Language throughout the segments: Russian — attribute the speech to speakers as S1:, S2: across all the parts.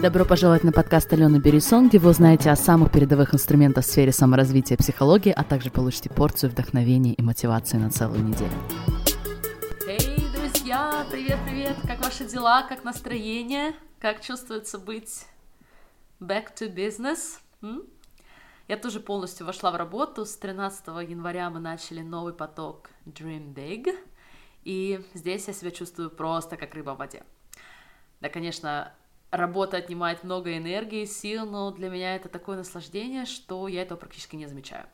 S1: Добро пожаловать на подкаст Алены Берисон, где вы узнаете о самых передовых инструментах в сфере саморазвития и психологии, а также получите порцию вдохновения и мотивации на целую неделю.
S2: Эй, друзья, привет-привет! Как ваши дела? Как настроение? Как чувствуется быть back to business? М? Я тоже полностью вошла в работу. С 13 января мы начали новый поток Dream Big. И здесь я себя чувствую просто как рыба в воде. Да, конечно, работа отнимает много энергии, сил, но для меня это такое наслаждение, что я этого практически не замечаю.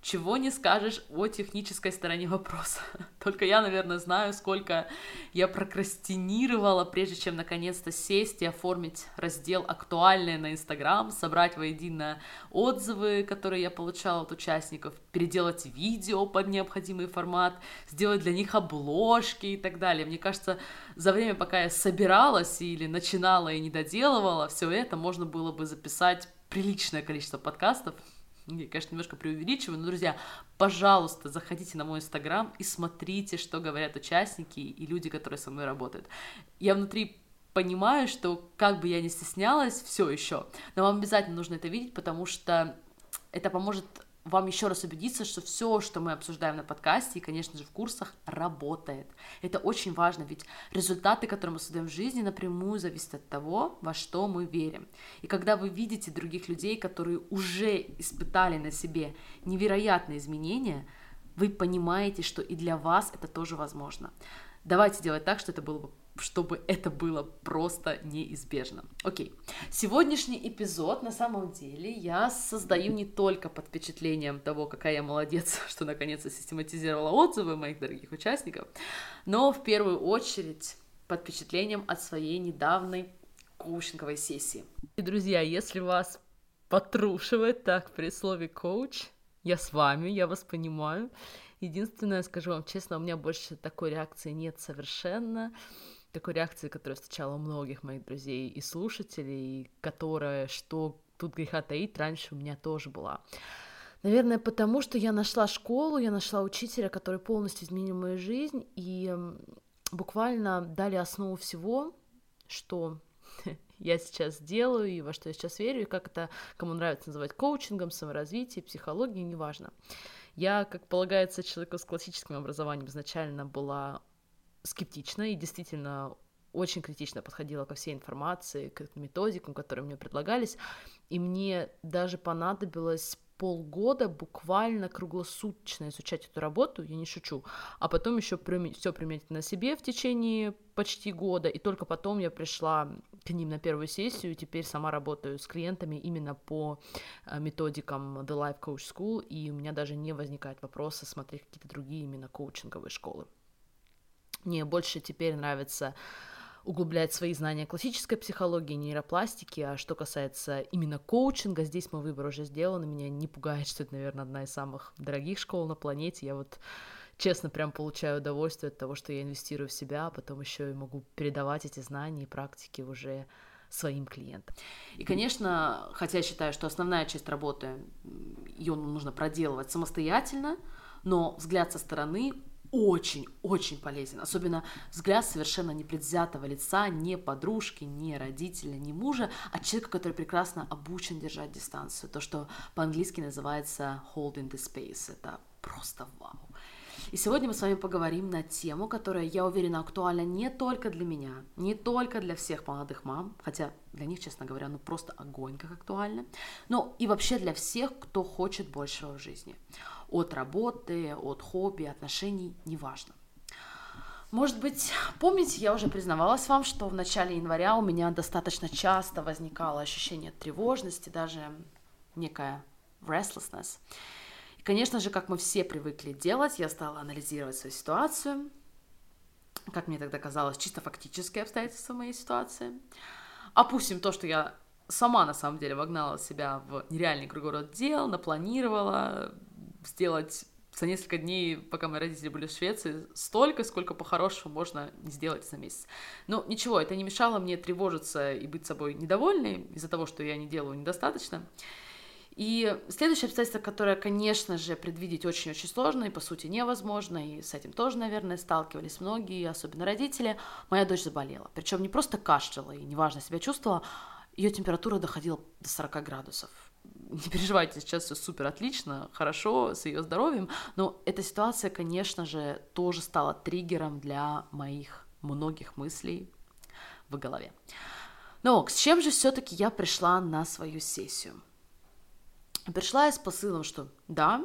S2: Чего не скажешь о технической стороне вопроса. Только я, наверное, знаю, сколько я прокрастинировала, прежде чем наконец-то сесть и оформить раздел «Актуальные» на Инстаграм, собрать воедино отзывы, которые я получала от участников, переделать видео под необходимый формат, сделать для них обложки и так далее. Мне кажется, за время, пока я собиралась или начинала и не доделывала, все это можно было бы записать приличное количество подкастов, я, конечно, немножко преувеличиваю, но, друзья, пожалуйста, заходите на мой инстаграм и смотрите, что говорят участники и люди, которые со мной работают. Я внутри понимаю, что как бы я ни стеснялась, все еще, но вам обязательно нужно это видеть, потому что это поможет вам еще раз убедиться, что все, что мы обсуждаем на подкасте и, конечно же, в курсах, работает. Это очень важно, ведь результаты, которые мы создаем в жизни, напрямую зависят от того, во что мы верим. И когда вы видите других людей, которые уже испытали на себе невероятные изменения, вы понимаете, что и для вас это тоже возможно. Давайте делать так, что это было бы чтобы это было просто неизбежно. Окей, сегодняшний эпизод на самом деле я создаю не только под впечатлением того, какая я молодец, что наконец-то систематизировала отзывы моих дорогих участников, но в первую очередь под впечатлением от своей недавней коучинговой сессии. И, друзья, если вас потрушивает так при слове коуч, я с вами, я вас понимаю. Единственное, скажу вам честно, у меня больше такой реакции нет совершенно такой реакции, которая встречала многих моих друзей и слушателей, которая, что тут греха таить, раньше у меня тоже была. Наверное, потому что я нашла школу, я нашла учителя, который полностью изменил мою жизнь, и буквально дали основу всего, что я сейчас делаю и во что я сейчас верю, и как это кому нравится называть коучингом, саморазвитием, психологией, неважно. Я, как полагается человеку с классическим образованием, изначально была скептично и действительно очень критично подходила ко всей информации, к методикам, которые мне предлагались, и мне даже понадобилось полгода буквально круглосуточно изучать эту работу, я не шучу, а потом еще все применить на себе в течение почти года, и только потом я пришла к ним на первую сессию, и теперь сама работаю с клиентами именно по э, методикам The Life Coach School, и у меня даже не возникает вопроса смотреть какие-то другие именно коучинговые школы. Мне больше теперь нравится углублять свои знания классической психологии, нейропластики, а что касается именно коучинга, здесь мой выбор уже сделан, и меня не пугает, что это, наверное, одна из самых дорогих школ на планете. Я вот честно прям получаю удовольствие от того, что я инвестирую в себя, а потом еще и могу передавать эти знания и практики уже своим клиентам. И, конечно, хотя я считаю, что основная часть работы, ее нужно проделывать самостоятельно, но взгляд со стороны очень-очень полезен. Особенно взгляд совершенно непредвзятого лица, не подружки, не родителя, не мужа, а человека, который прекрасно обучен держать дистанцию. То, что по-английски называется holding the space. Это просто вау. И сегодня мы с вами поговорим на тему, которая, я уверена, актуальна не только для меня, не только для всех молодых мам, хотя для них, честно говоря, ну просто огонь как актуально, но и вообще для всех, кто хочет большего в жизни от работы, от хобби, отношений, неважно. Может быть, помните, я уже признавалась вам, что в начале января у меня достаточно часто возникало ощущение тревожности, даже некая restlessness. Конечно же, как мы все привыкли делать, я стала анализировать свою ситуацию, как мне тогда казалось, чисто фактические обстоятельства моей ситуации. Опустим то, что я сама на самом деле вогнала себя в нереальный круговорот дел, напланировала, сделать за несколько дней, пока мои родители были в Швеции, столько, сколько по-хорошему можно сделать за месяц. Но ничего, это не мешало мне тревожиться и быть собой недовольной из-за того, что я не делаю недостаточно. И следующее обстоятельство, которое, конечно же, предвидеть очень-очень сложно и, по сути, невозможно, и с этим тоже, наверное, сталкивались многие, особенно родители, моя дочь заболела. Причем не просто кашляла и неважно себя чувствовала, ее температура доходила до 40 градусов. Не переживайте, сейчас все супер отлично, хорошо, с ее здоровьем, но эта ситуация, конечно же, тоже стала триггером для моих многих мыслей в голове. Но с чем же все-таки я пришла на свою сессию? Пришла я с посылом, что да,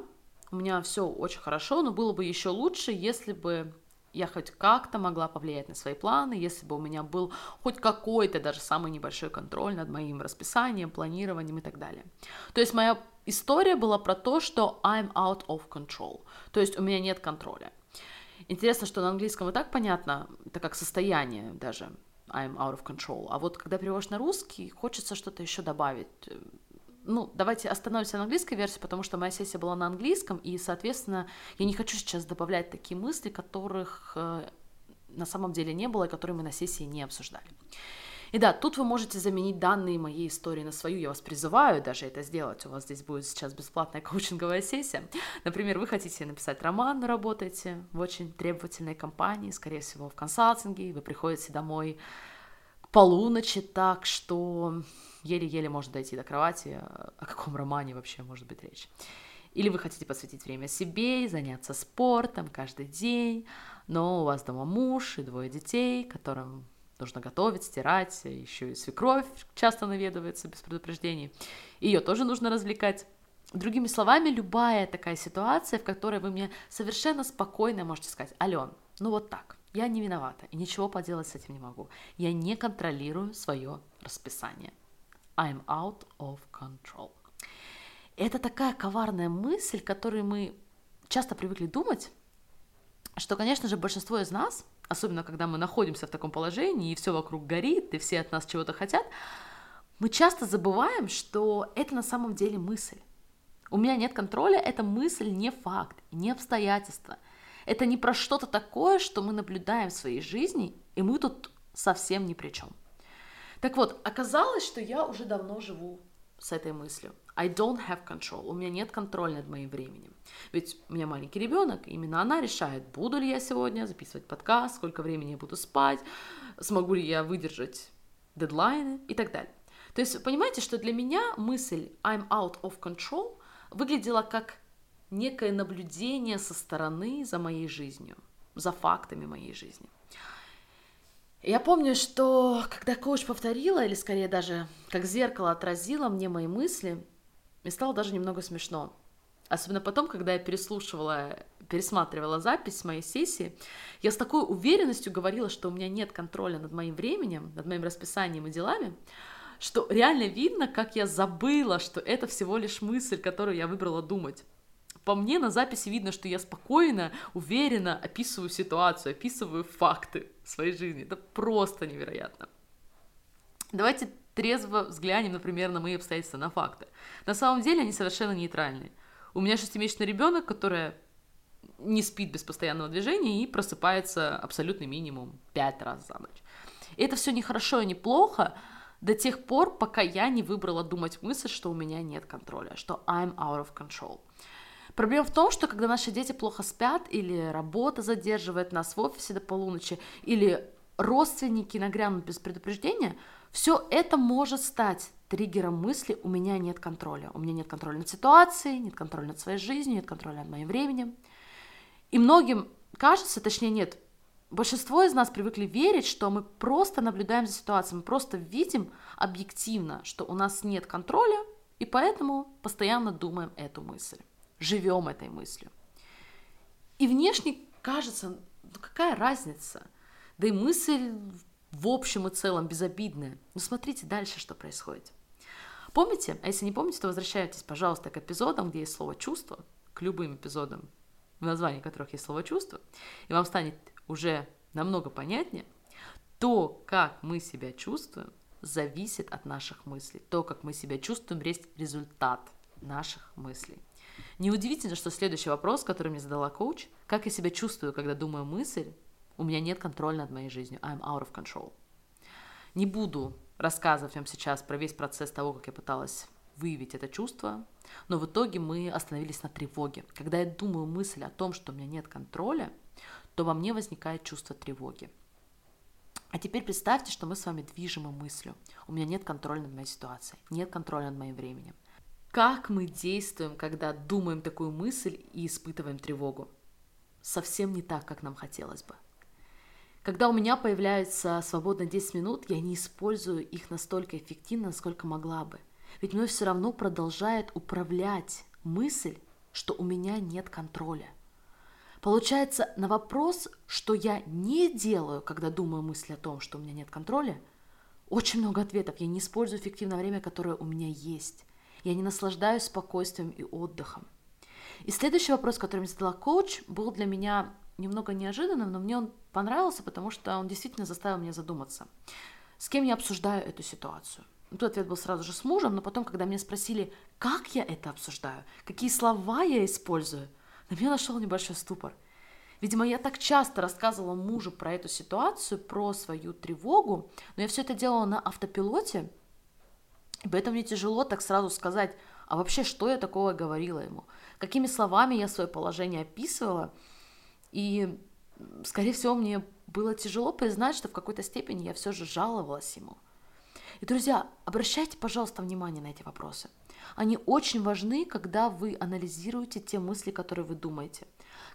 S2: у меня все очень хорошо, но было бы еще лучше, если бы я хоть как-то могла повлиять на свои планы, если бы у меня был хоть какой-то даже самый небольшой контроль над моим расписанием, планированием и так далее. То есть моя история была про то, что I'm out of control, то есть у меня нет контроля. Интересно, что на английском и так понятно, это как состояние даже, I'm out of control. А вот когда переводишь на русский, хочется что-то еще добавить, ну, давайте остановимся на английской версии, потому что моя сессия была на английском, и, соответственно, я не хочу сейчас добавлять такие мысли, которых э, на самом деле не было, и которые мы на сессии не обсуждали. И да, тут вы можете заменить данные моей истории на свою. Я вас призываю даже это сделать. У вас здесь будет сейчас бесплатная коучинговая сессия. Например, вы хотите написать роман, но работаете в очень требовательной компании, скорее всего, в консалтинге, вы приходите домой полуночи так, что еле-еле можно дойти до кровати, о каком романе вообще может быть речь. Или вы хотите посвятить время себе и заняться спортом каждый день, но у вас дома муж и двое детей, которым нужно готовить, стирать, еще и свекровь часто наведывается без предупреждений. Ее тоже нужно развлекать. Другими словами, любая такая ситуация, в которой вы мне совершенно спокойно можете сказать, Ален, ну вот так, я не виновата и ничего поделать с этим не могу. Я не контролирую свое расписание. I'm out of control. Это такая коварная мысль, которую мы часто привыкли думать, что, конечно же, большинство из нас, особенно когда мы находимся в таком положении, и все вокруг горит, и все от нас чего-то хотят, мы часто забываем, что это на самом деле мысль. У меня нет контроля, это мысль не факт, не обстоятельство. Это не про что-то такое, что мы наблюдаем в своей жизни, и мы тут совсем ни при чем. Так вот, оказалось, что я уже давно живу с этой мыслью. I don't have control. У меня нет контроля над моим временем. Ведь у меня маленький ребенок, именно она решает, буду ли я сегодня записывать подкаст, сколько времени я буду спать, смогу ли я выдержать дедлайны и так далее. То есть понимаете, что для меня мысль I'm out of control выглядела как некое наблюдение со стороны за моей жизнью, за фактами моей жизни. Я помню, что когда коуч повторила, или скорее даже как зеркало отразило мне мои мысли, мне стало даже немного смешно. Особенно потом, когда я переслушивала, пересматривала запись моей сессии, я с такой уверенностью говорила, что у меня нет контроля над моим временем, над моим расписанием и делами, что реально видно, как я забыла, что это всего лишь мысль, которую я выбрала думать по мне на записи видно, что я спокойно, уверенно описываю ситуацию, описываю факты своей жизни. Это просто невероятно. Давайте трезво взглянем, например, на мои обстоятельства, на факты. На самом деле они совершенно нейтральные. У меня шестимесячный ребенок, который не спит без постоянного движения и просыпается абсолютный минимум пять раз за ночь. И это все не хорошо и не плохо до тех пор, пока я не выбрала думать мысль, что у меня нет контроля, что I'm out of control. Проблема в том, что когда наши дети плохо спят, или работа задерживает нас в офисе до полуночи, или родственники нагрянут без предупреждения, все это может стать триггером мысли «у меня нет контроля». У меня нет контроля над ситуацией, нет контроля над своей жизнью, нет контроля над моим временем. И многим кажется, точнее нет, большинство из нас привыкли верить, что мы просто наблюдаем за ситуацией, мы просто видим объективно, что у нас нет контроля, и поэтому постоянно думаем эту мысль живем этой мыслью. И внешне кажется, ну какая разница? Да и мысль в общем и целом безобидная. Но смотрите дальше, что происходит. Помните? А если не помните, то возвращайтесь, пожалуйста, к эпизодам, где есть слово «чувство», к любым эпизодам, в названии которых есть слово «чувство», и вам станет уже намного понятнее, то, как мы себя чувствуем, зависит от наших мыслей. То, как мы себя чувствуем, есть результат наших мыслей. Неудивительно, что следующий вопрос, который мне задала коуч, как я себя чувствую, когда думаю мысль, у меня нет контроля над моей жизнью, I'm out of control. Не буду рассказывать вам сейчас про весь процесс того, как я пыталась выявить это чувство, но в итоге мы остановились на тревоге. Когда я думаю мысль о том, что у меня нет контроля, то во мне возникает чувство тревоги. А теперь представьте, что мы с вами движимы мыслью. У меня нет контроля над моей ситуацией, нет контроля над моим временем. Как мы действуем, когда думаем такую мысль и испытываем тревогу? Совсем не так, как нам хотелось бы. Когда у меня появляется свободно 10 минут, я не использую их настолько эффективно, насколько могла бы. Ведь мной все равно продолжает управлять мысль, что у меня нет контроля. Получается, на вопрос, что я не делаю, когда думаю мысли о том, что у меня нет контроля, очень много ответов. Я не использую эффективное время, которое у меня есть. Я не наслаждаюсь спокойствием и отдыхом. И следующий вопрос, который мне задала коуч, был для меня немного неожиданным, но мне он понравился, потому что он действительно заставил меня задуматься. С кем я обсуждаю эту ситуацию? Тут ответ был сразу же с мужем, но потом, когда меня спросили, как я это обсуждаю, какие слова я использую, на меня нашел небольшой ступор. Видимо, я так часто рассказывала мужу про эту ситуацию, про свою тревогу, но я все это делала на автопилоте, поэтому мне тяжело так сразу сказать, а вообще, что я такого говорила ему, какими словами я свое положение описывала, и, скорее всего, мне было тяжело признать, что в какой-то степени я все же жаловалась ему – и, друзья, обращайте, пожалуйста, внимание на эти вопросы. Они очень важны, когда вы анализируете те мысли, которые вы думаете.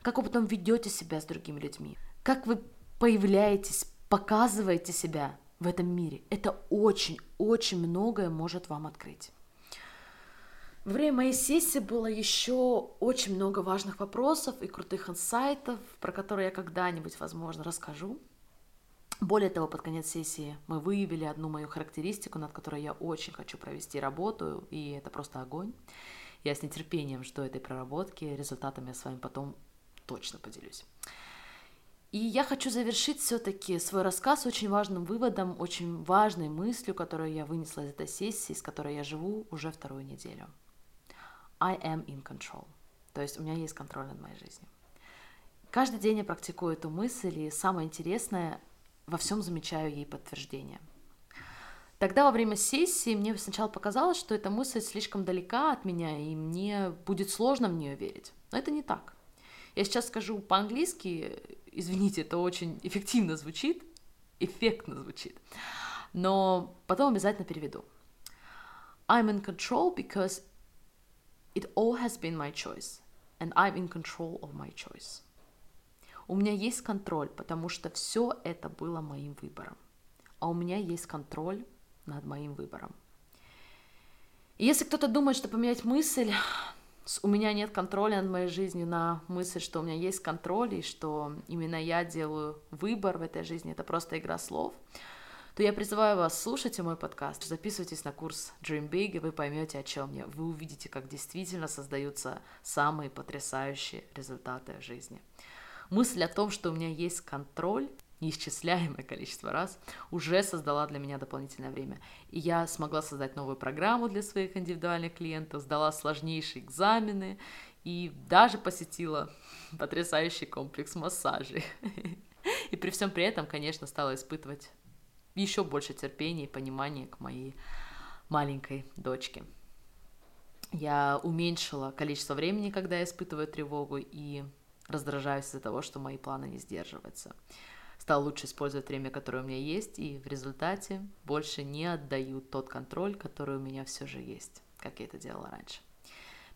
S2: Как вы потом ведете себя с другими людьми. Как вы появляетесь, показываете себя в этом мире. Это очень-очень многое может вам открыть. Во время моей сессии было еще очень много важных вопросов и крутых инсайтов, про которые я когда-нибудь, возможно, расскажу. Более того, под конец сессии мы выявили одну мою характеристику, над которой я очень хочу провести работу, и это просто огонь. Я с нетерпением жду этой проработки, результатами я с вами потом точно поделюсь. И я хочу завершить все-таки свой рассказ очень важным выводом, очень важной мыслью, которую я вынесла из этой сессии, с которой я живу уже вторую неделю. I am in control. То есть у меня есть контроль над моей жизнью. Каждый день я практикую эту мысль, и самое интересное, во всем замечаю ей подтверждение. Тогда во время сессии мне сначала показалось, что эта мысль слишком далека от меня, и мне будет сложно в нее верить. Но это не так. Я сейчас скажу по-английски, извините, это очень эффективно звучит, эффектно звучит, но потом обязательно переведу. I'm in control because it all has been my choice, and I'm in control of my choice. У меня есть контроль, потому что все это было моим выбором. А у меня есть контроль над моим выбором. И если кто-то думает, что поменять мысль, у меня нет контроля над моей жизнью, на мысль, что у меня есть контроль, и что именно я делаю выбор в этой жизни, это просто игра слов, то я призываю вас, слушайте мой подкаст, записывайтесь на курс Dream Big, и вы поймете, о чем я. Вы увидите, как действительно создаются самые потрясающие результаты в жизни. Мысль о том, что у меня есть контроль, неисчисляемое количество раз, уже создала для меня дополнительное время. И я смогла создать новую программу для своих индивидуальных клиентов, сдала сложнейшие экзамены и даже посетила потрясающий комплекс массажей. И при всем при этом, конечно, стала испытывать еще больше терпения и понимания к моей маленькой дочке. Я уменьшила количество времени, когда я испытываю тревогу, и раздражаюсь из-за того, что мои планы не сдерживаются. Стал лучше использовать время, которое у меня есть, и в результате больше не отдаю тот контроль, который у меня все же есть, как я это делала раньше.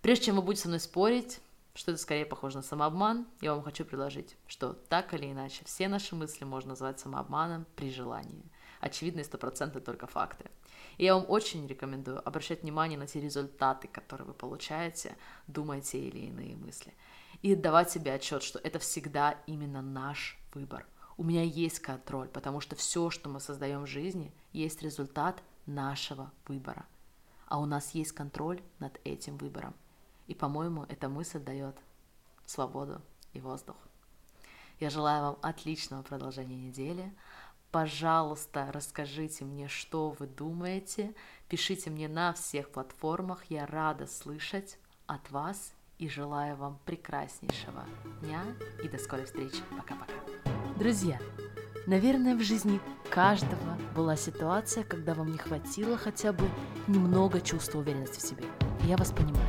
S2: Прежде чем вы будете со мной спорить, что это скорее похоже на самообман, я вам хочу предложить, что так или иначе все наши мысли можно назвать самообманом при желании. Очевидно стопроцентно только факты. И я вам очень рекомендую обращать внимание на те результаты, которые вы получаете, думая те или иные мысли и отдавать себе отчет, что это всегда именно наш выбор. У меня есть контроль, потому что все, что мы создаем в жизни, есть результат нашего выбора. А у нас есть контроль над этим выбором. И, по-моему, эта мысль дает свободу и воздух. Я желаю вам отличного продолжения недели. Пожалуйста, расскажите мне, что вы думаете. Пишите мне на всех платформах. Я рада слышать от вас и желаю вам прекраснейшего дня и до скорой встречи. Пока-пока.
S1: Друзья, наверное, в жизни каждого была ситуация, когда вам не хватило хотя бы немного чувства уверенности в себе. я вас понимаю.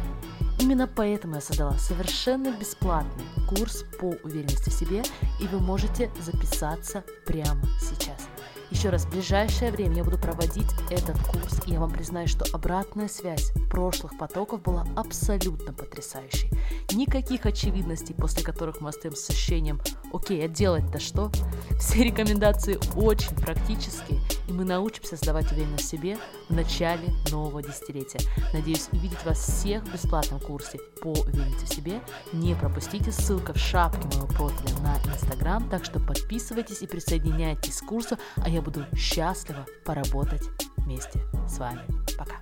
S1: Именно поэтому я создала совершенно бесплатный курс по уверенности в себе, и вы можете записаться прямо сейчас. Еще раз, в ближайшее время я буду проводить этот курс, и я вам признаю, что обратная связь прошлых потоков была абсолютно потрясающей. Никаких очевидностей, после которых мы остаемся с ощущением «Окей, а делать-то что?». Все рекомендации очень практические, и мы научимся создавать уверенность в себе в начале нового десятилетия. Надеюсь увидеть вас всех в бесплатном курсе по уверенности в себе. Не пропустите, ссылка в шапке моего профиля на Инстаграм, так что подписывайтесь и присоединяйтесь к курсу, а я буду счастлива поработать вместе с вами. Пока!